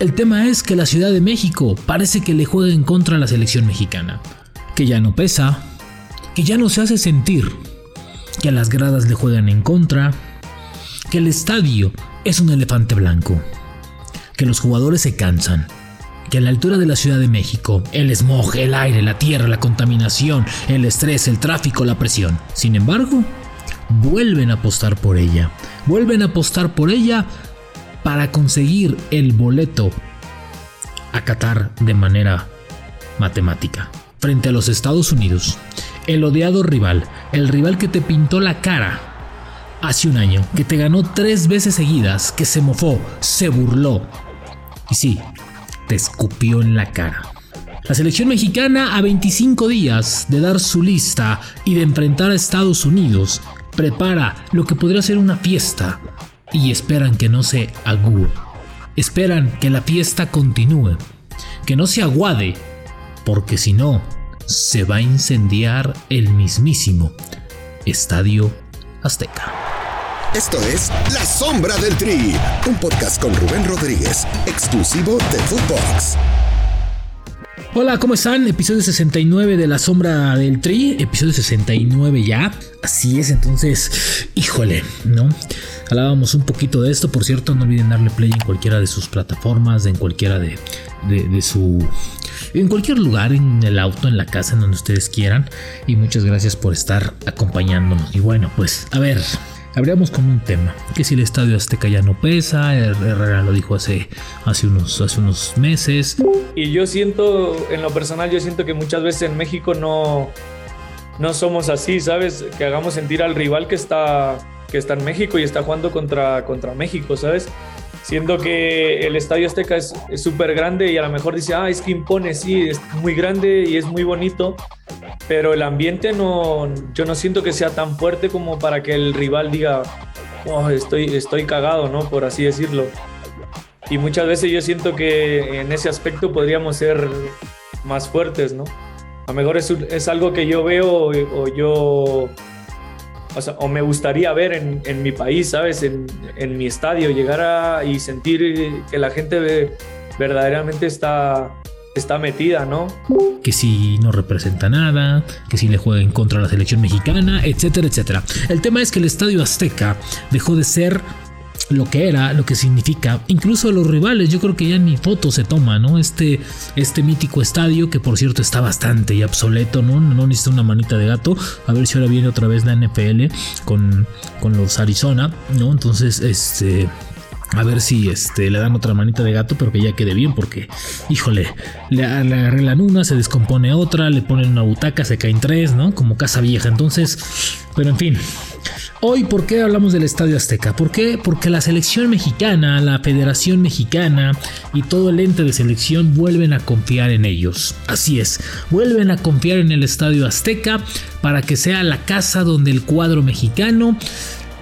El tema es que la Ciudad de México parece que le juega en contra a la selección mexicana, que ya no pesa, que ya no se hace sentir, que a las gradas le juegan en contra, que el estadio es un elefante blanco, que los jugadores se cansan, que a la altura de la Ciudad de México, el smog, el aire, la tierra, la contaminación, el estrés, el tráfico, la presión. Sin embargo, vuelven a apostar por ella. Vuelven a apostar por ella para conseguir el boleto a Qatar de manera matemática. Frente a los Estados Unidos, el odiado rival, el rival que te pintó la cara hace un año, que te ganó tres veces seguidas, que se mofó, se burló. Y sí, te escupió en la cara. La selección mexicana a 25 días de dar su lista y de enfrentar a Estados Unidos prepara lo que podría ser una fiesta y esperan que no se agúe. Esperan que la fiesta continúe, que no se aguade, porque si no, se va a incendiar el mismísimo Estadio Azteca. Esto es La Sombra del Tri, un podcast con Rubén Rodríguez, exclusivo de Footbox. Hola, ¿cómo están? Episodio 69 de La Sombra del Tri, episodio 69 ya. Así es, entonces, híjole, ¿no? Hablábamos un poquito de esto, por cierto, no olviden darle play en cualquiera de sus plataformas, en cualquiera de, de, de su en cualquier lugar, en el auto, en la casa, en donde ustedes quieran. Y muchas gracias por estar acompañándonos. Y bueno, pues a ver, Habríamos con un tema, que si el Estadio Azteca ya no pesa, Herrera lo dijo hace, hace, unos, hace unos meses. Y yo siento, en lo personal, yo siento que muchas veces en México no, no somos así, ¿sabes? Que hagamos sentir al rival que está, que está en México y está jugando contra, contra México, ¿sabes? Siendo que el Estadio Azteca es súper grande y a lo mejor dice, ah, es que impone, sí, es muy grande y es muy bonito, pero el ambiente no, yo no siento que sea tan fuerte como para que el rival diga, oh, estoy, estoy cagado, ¿no? Por así decirlo. Y muchas veces yo siento que en ese aspecto podríamos ser más fuertes, ¿no? A lo mejor es, es algo que yo veo o, yo, o, me gustaría ver en, mi país, ¿sabes? En, en, mi estadio, llegar a y sentir que la gente verdaderamente está está metida, ¿no? Que si no representa nada, que si le juega en contra la selección mexicana, etcétera, etcétera. El tema es que el Estadio Azteca dejó de ser lo que era, lo que significa. Incluso los rivales, yo creo que ya ni fotos se toma, ¿no? Este, este mítico estadio, que por cierto está bastante y obsoleto, ¿no? No necesita una manita de gato. A ver si ahora viene otra vez la NFL con, con los Arizona, ¿no? Entonces, este a ver si este, le dan otra manita de gato, pero que ya quede bien, porque, híjole, le, arreglan una, se descompone otra, le ponen una butaca, se caen tres, ¿no? Como casa vieja. Entonces, pero en fin. Hoy, ¿por qué hablamos del Estadio Azteca? ¿Por qué? Porque la selección mexicana, la Federación Mexicana y todo el ente de selección vuelven a confiar en ellos. Así es, vuelven a confiar en el Estadio Azteca para que sea la casa donde el cuadro mexicano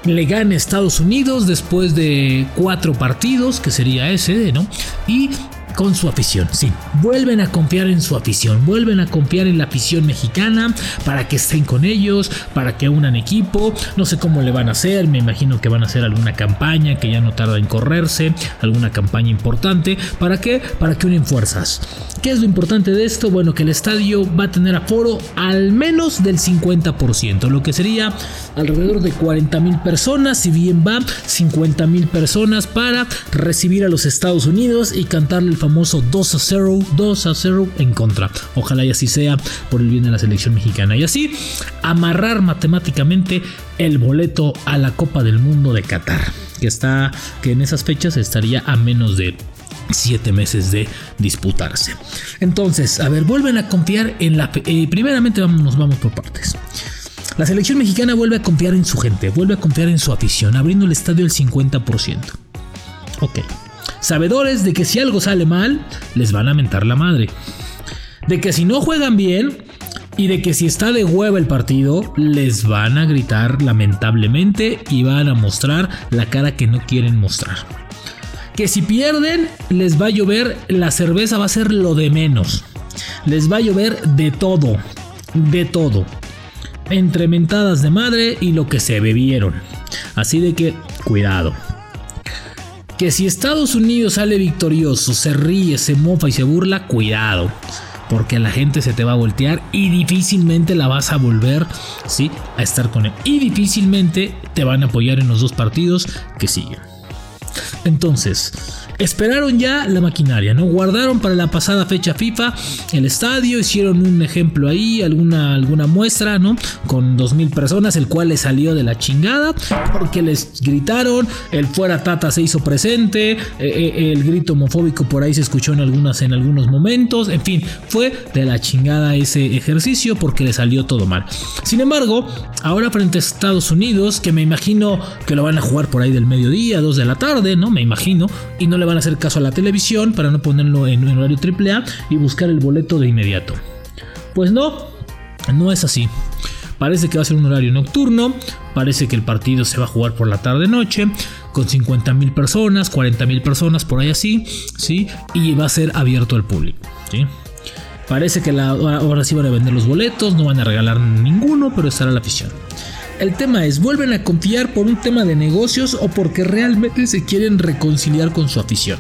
le gane Estados Unidos después de cuatro partidos, que sería ese, ¿no? Y con su afición, sí. Vuelven a confiar en su afición, vuelven a confiar en la afición mexicana para que estén con ellos, para que unan equipo. No sé cómo le van a hacer, me imagino que van a hacer alguna campaña que ya no tarda en correrse, alguna campaña importante. ¿Para qué? Para que unen fuerzas. ¿Qué es lo importante de esto? Bueno, que el estadio va a tener aforo al menos del 50%, lo que sería alrededor de 40 mil personas, si bien va 50 mil personas para recibir a los Estados Unidos y cantarle el famoso 2 a 0, 2 a 0 en contra. Ojalá y así sea por el bien de la selección mexicana. Y así amarrar matemáticamente el boleto a la Copa del Mundo de Qatar. Que está, que en esas fechas estaría a menos de 7 meses de disputarse. Entonces, a ver, vuelven a confiar en la... Eh, vamos, nos vamos por partes. La selección mexicana vuelve a confiar en su gente, vuelve a confiar en su afición, abriendo el estadio al 50%. Ok, sabedores de que si algo sale mal, les van a mentar la madre. De que si no juegan bien y de que si está de hueva el partido, les van a gritar lamentablemente y van a mostrar la cara que no quieren mostrar. Que si pierden, les va a llover, la cerveza va a ser lo de menos. Les va a llover de todo, de todo. Entre mentadas de madre y lo que se bebieron. Así de que, cuidado. Que si Estados Unidos sale victorioso, se ríe, se mofa y se burla, cuidado. Porque la gente se te va a voltear y difícilmente la vas a volver ¿sí? a estar con él. Y difícilmente te van a apoyar en los dos partidos que siguen. Entonces, esperaron ya la maquinaria, ¿no? Guardaron para la pasada fecha FIFA el estadio, hicieron un ejemplo ahí, alguna, alguna muestra, ¿no? Con 2.000 personas, el cual les salió de la chingada, porque les gritaron, el fuera Tata se hizo presente, eh, eh, el grito homofóbico por ahí se escuchó en, algunas, en algunos momentos, en fin, fue de la chingada ese ejercicio porque le salió todo mal. Sin embargo, ahora frente a Estados Unidos, que me imagino que lo van a jugar por ahí del mediodía, 2 de la tarde, ¿no? Me imagino, y no le van a hacer caso a la televisión para no ponerlo en, horario AAA y buscar el boleto de inmediato. Pues no, no es así. Parece que va a ser un horario nocturno, parece que el partido se va a jugar por la tarde-noche, con 50 mil personas, 40 mil personas, por ahí así, ¿sí? Y va a ser abierto al público, ¿sí? Parece que ahora sí van a vender los boletos, no van a regalar ninguno, pero estará la afición. El tema es, ¿vuelven a confiar por un tema de negocios o porque realmente se quieren reconciliar con su afición?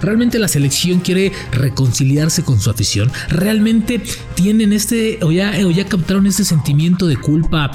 ¿Realmente la selección quiere reconciliarse con su afición? ¿Realmente tienen este o ya, o ya captaron este sentimiento de culpa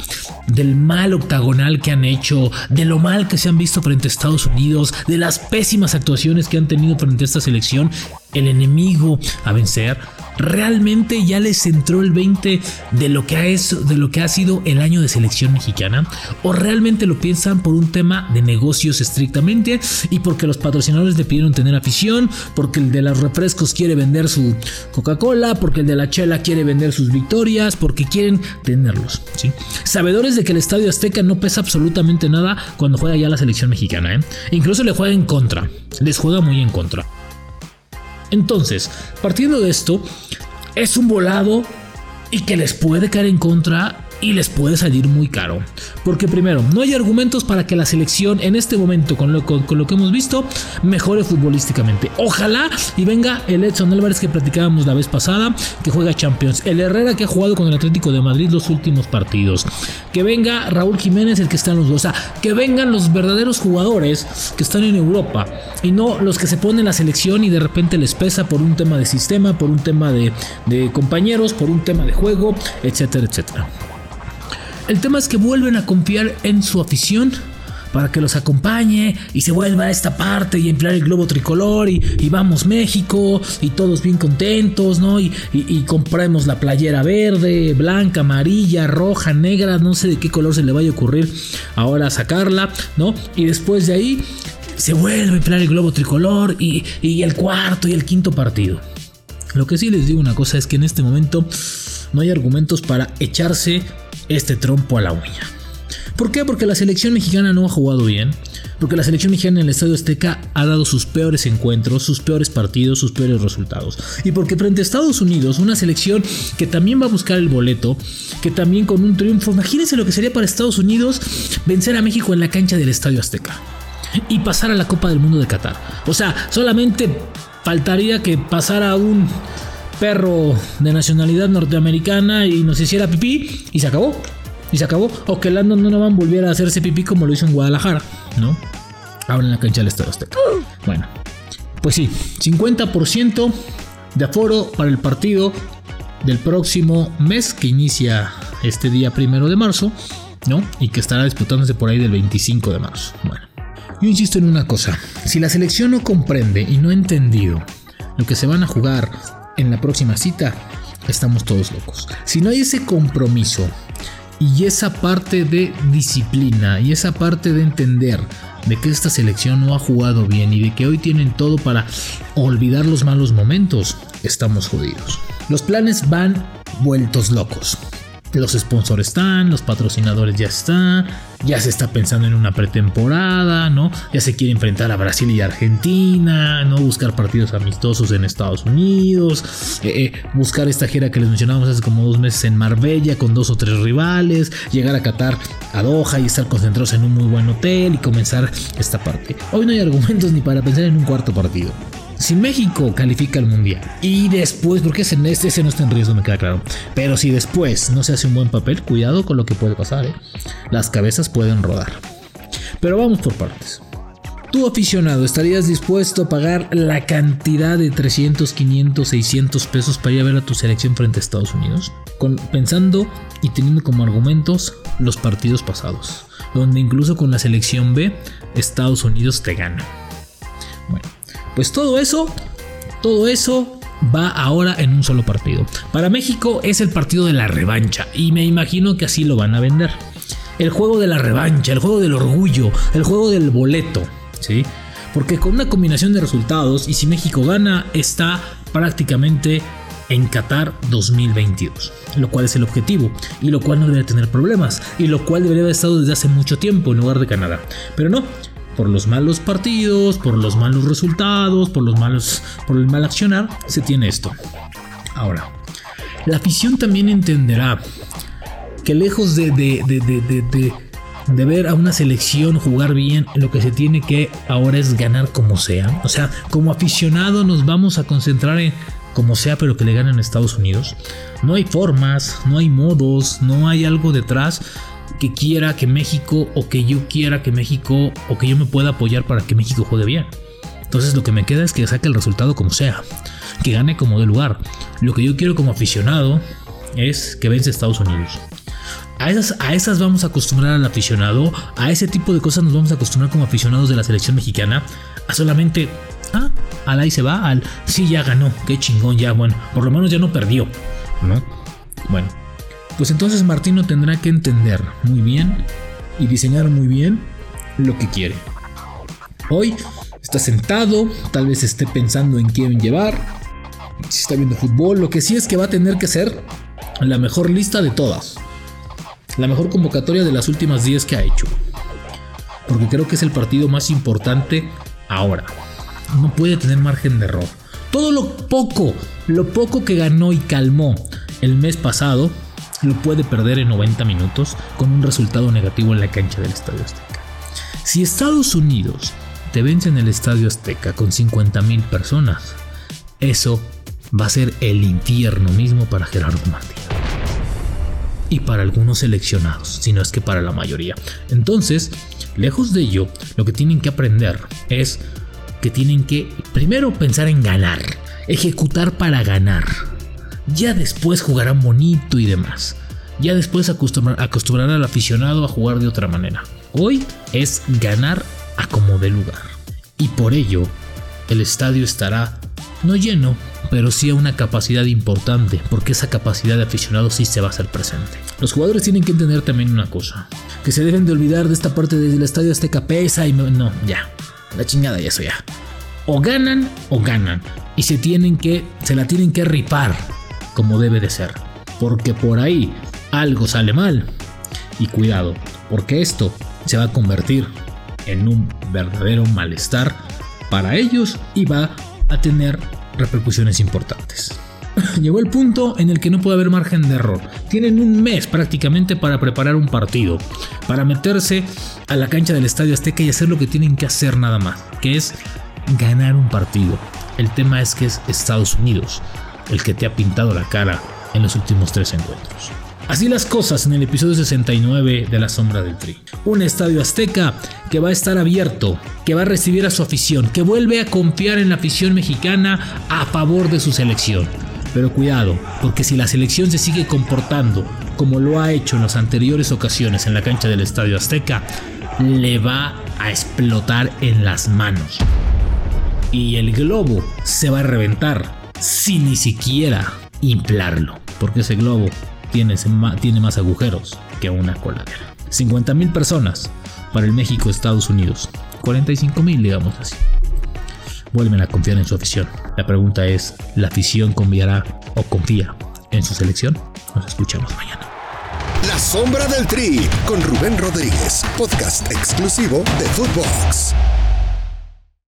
del mal octagonal que han hecho, de lo mal que se han visto frente a Estados Unidos, de las pésimas actuaciones que han tenido frente a esta selección? El enemigo a vencer realmente ya les entró el 20 de lo que ha, de lo que ha sido el año de selección mexicana o realmente lo piensan por un tema de negocios estrictamente y porque los patrocinadores le pidieron tener afición, porque el de los refrescos quiere vender su Coca-Cola, porque el de la chela quiere vender sus victorias, porque quieren tenerlos, ¿sí? Sabedores de que el Estadio Azteca no pesa absolutamente nada cuando juega ya la selección mexicana, ¿eh? Incluso le juega en contra, les juega muy en contra. Entonces, partiendo de esto, es un volado y que les puede caer en contra y les puede salir muy caro. Porque primero, no hay argumentos para que la selección en este momento, con lo, con, lo que hemos visto, mejore futbolísticamente. Ojalá y venga el Edson Álvarez que platicábamos la vez pasada, que juega Champions. El Herrera que ha jugado con el Atlético de Madrid los últimos partidos. Que venga Raúl Jiménez, el que está en los dos. O sea, que vengan los verdaderos jugadores que están en Europa. Y no los que se ponen en la selección y de repente les pesa por un tema de sistema, por un tema de, de compañeros, por un tema de juego, etcétera, etcétera. El tema es que vuelven a confiar en su afición para que los acompañe y se vuelva a esta parte y emplear el globo tricolor y, vamos México y todos bien contentos, ¿no? Y, y, compremos la playera verde, blanca, amarilla, roja, negra, no sé de qué color se le vaya a ocurrir ahora sacarla, ¿no? Y después de ahí se vuelve a emplear el globo tricolor y, y el cuarto y el quinto partido. Lo que sí les digo una cosa es que en este momento no hay argumentos para echarse este trompo a la uña. ¿Por qué? Porque la selección mexicana no ha jugado bien. Porque la selección mexicana en el Estadio Azteca ha dado sus peores encuentros, sus peores partidos, sus peores resultados. Y porque frente a Estados Unidos, una selección que también va a buscar el boleto, que también con un triunfo, imagínense lo que sería para Estados Unidos vencer a México en la cancha del Estadio Azteca. Y pasar a la Copa del Mundo de Qatar. O sea, solamente faltaría que pasara un perro de nacionalidad norteamericana y nos hiciera pipí y se acabó. Y se acabó. O que Landon Donovan volviera a hacerse pipí como lo hizo en Guadalajara, ¿no? Ahora en la cancha del Estado Azteca. Bueno, pues sí, 50% de aforo para el partido del próximo mes que inicia este día primero de marzo, ¿no? Y que estará disputándose por ahí del 25 de marzo. Bueno, yo insisto en una cosa: si la selección no comprende y no ha entendido lo que se van a jugar en la próxima cita, estamos todos locos. Si no hay ese compromiso y esa parte de disciplina y esa parte de entender de que esta selección no ha jugado bien y de que hoy tienen todo para olvidar los malos momentos, estamos jodidos. Los planes van vueltos locos. Los sponsors están, los patrocinadores ya están, ya se está pensando en una pretemporada, ¿no? Ya se quiere enfrentar a Brasil y Argentina, ¿no? Buscar partidos amistosos en Estados Unidos, eh, eh, buscar esta gira que les mencionamos hace como dos meses en Marbella con dos o tres rivales, llegar a Qatar, a Doha y estar concentrados en un muy buen hotel y comenzar esta parte. Hoy no hay argumentos ni para pensar en un cuarto partido. Si México califica al mundial y después, porque ese, ese no está en riesgo, me queda claro, pero si después no se hace un buen papel, cuidado con lo que puede pasar, ¿eh? las cabezas pueden rodar. Pero vamos por partes. Tú aficionado, ¿estarías dispuesto a pagar la cantidad de 300, 500, 600 pesos para ir a ver a tu selección frente a Estados Unidos? Pensando y teniendo como argumentos los partidos pasados, donde incluso con la selección B, Estados Unidos te gana. Bueno, pues todo eso, todo eso va ahora en un solo partido. Para México es el partido de la revancha y me imagino que así lo van a vender. El juego de la revancha, el juego del orgullo, el juego del boleto, ¿sí? Porque con una combinación de resultados y si México gana está prácticamente en Qatar 2022, lo cual es el objetivo y lo cual no debería tener problemas y lo cual debería haber estado desde hace mucho tiempo en lugar de Canadá. Pero no, por los malos partidos, por los malos resultados, por los malos, por el mal accionar, se tiene esto. Ahora, la afición también entenderá que lejos de, de, de, de, ver a una selección jugar bien, lo que se tiene que ahora es ganar como sea. O sea, como aficionado nos vamos a concentrar en como sea, pero que le ganen a Estados Unidos. No hay formas, no hay modos, no hay algo detrás que quiera que México o que yo quiera que México o que yo me pueda apoyar para que México juegue bien. Entonces lo que me queda es que saque el resultado como sea, que gane como de lugar. Lo que yo quiero como aficionado es que vence a Estados Unidos. A esas, a esas vamos a acostumbrar al aficionado, a ese tipo de cosas nos vamos a acostumbrar como aficionados de la selección mexicana, a solamente, ah, al ahí se va, al, sí, ya ganó, qué chingón, ya, bueno, por lo menos ya no perdió, ¿no? Bueno, pues entonces Martino tendrá que entender muy bien y diseñar muy bien lo que quiere. Hoy está sentado, tal vez esté pensando en quién llevar, si está viendo fútbol, lo que sí es que va a tener que ser la mejor lista de todas. La mejor convocatoria de las últimas 10 que ha hecho. Porque creo que es el partido más importante ahora. No puede tener margen de error. Todo lo poco, lo poco que ganó y calmó el mes pasado, lo puede perder en 90 minutos con un resultado negativo en la cancha del Estadio Azteca. Si Estados Unidos te vence en el Estadio Azteca con 50 mil personas, eso va a ser el infierno mismo para Gerardo Martín. Y para algunos seleccionados, si no es que para la mayoría. Entonces, lejos de ello, lo que tienen que aprender es que tienen que primero pensar en ganar, ejecutar para ganar ya después jugarán bonito y demás. Ya después acostumbrarán al aficionado a jugar de otra manera. Hoy es ganar a como de lugar. Y por ello, el estadio estará no lleno, pero sí a una capacidad importante, porque esa capacidad de aficionado sí se va a hacer presente. Los jugadores tienen que entender también una cosa, que se deben de olvidar de esta parte del estadio Azteca pesa y no, ya, la chingada y eso ya. O ganan o ganan y se tienen que se la tienen que ripar como debe de ser. Porque por ahí algo sale mal. Y cuidado, porque esto se va a convertir en un verdadero malestar para ellos y va a tener repercusiones importantes. Llegó el punto en el que no puede haber margen de error. Tienen un mes prácticamente para preparar un partido, para meterse a la cancha del Estadio Azteca y hacer lo que tienen que hacer nada más, que es ganar un partido. El tema es que es Estados Unidos el que te ha pintado la cara en los últimos tres encuentros. Así las cosas en el episodio 69 de La Sombra del Tri. Un estadio azteca que va a estar abierto, que va a recibir a su afición, que vuelve a confiar en la afición mexicana a favor de su selección. Pero cuidado, porque si la selección se sigue comportando como lo ha hecho en las anteriores ocasiones en la cancha del Estadio Azteca, le va a explotar en las manos. Y el globo se va a reventar sin ni siquiera inflarlo, porque ese globo tiene, tiene más agujeros que una coladera. 50 mil personas para el México-Estados Unidos, 45 mil digamos así. Vuelven a confiar en su afición. La pregunta es, ¿la afición confiará o confía en su selección? Nos escuchamos mañana. La sombra del tri con Rubén Rodríguez, podcast exclusivo de Footbox.